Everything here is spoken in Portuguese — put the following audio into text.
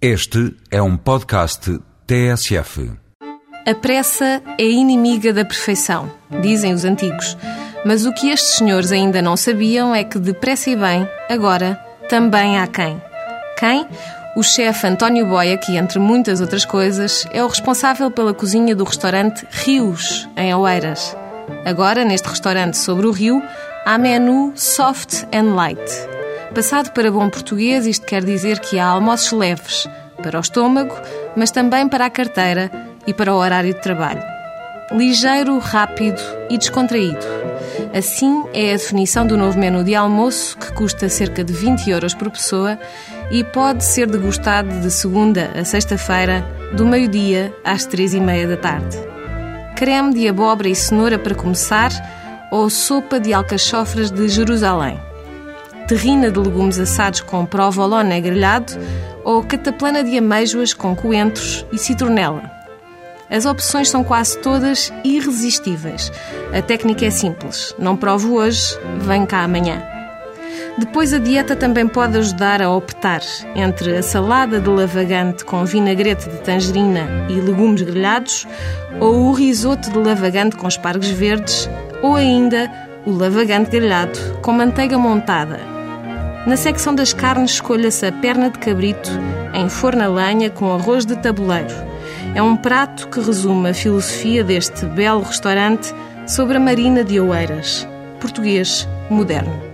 Este é um podcast TSF. A pressa é inimiga da perfeição, dizem os antigos. Mas o que estes senhores ainda não sabiam é que depressa e bem, agora, também há quem. Quem? O chefe António Boia, que, entre muitas outras coisas, é o responsável pela cozinha do restaurante Rios, em Oeiras. Agora, neste restaurante sobre o rio, há menu soft and light. Passado para bom português, isto quer dizer que há almoços leves para o estômago, mas também para a carteira e para o horário de trabalho. Ligeiro, rápido e descontraído. Assim é a definição do novo menu de almoço, que custa cerca de 20 euros por pessoa e pode ser degustado de segunda a sexta-feira, do meio-dia às três e meia da tarde. Creme de abóbora e cenoura para começar ou sopa de alcachofras de Jerusalém terrina de legumes assados com provolone grelhado ou cataplana de amêijoas com coentros e citronela. As opções são quase todas irresistíveis. A técnica é simples. Não provo hoje, vem cá amanhã. Depois, a dieta também pode ajudar a optar entre a salada de lavagante com vinagrete de tangerina e legumes grelhados, ou o risoto de lavagante com espargos verdes, ou ainda o lavagante grelhado com manteiga montada na secção das carnes, escolha-se a perna de cabrito em forna lanha lenha com arroz de tabuleiro. É um prato que resume a filosofia deste belo restaurante sobre a Marina de Oeiras. Português moderno.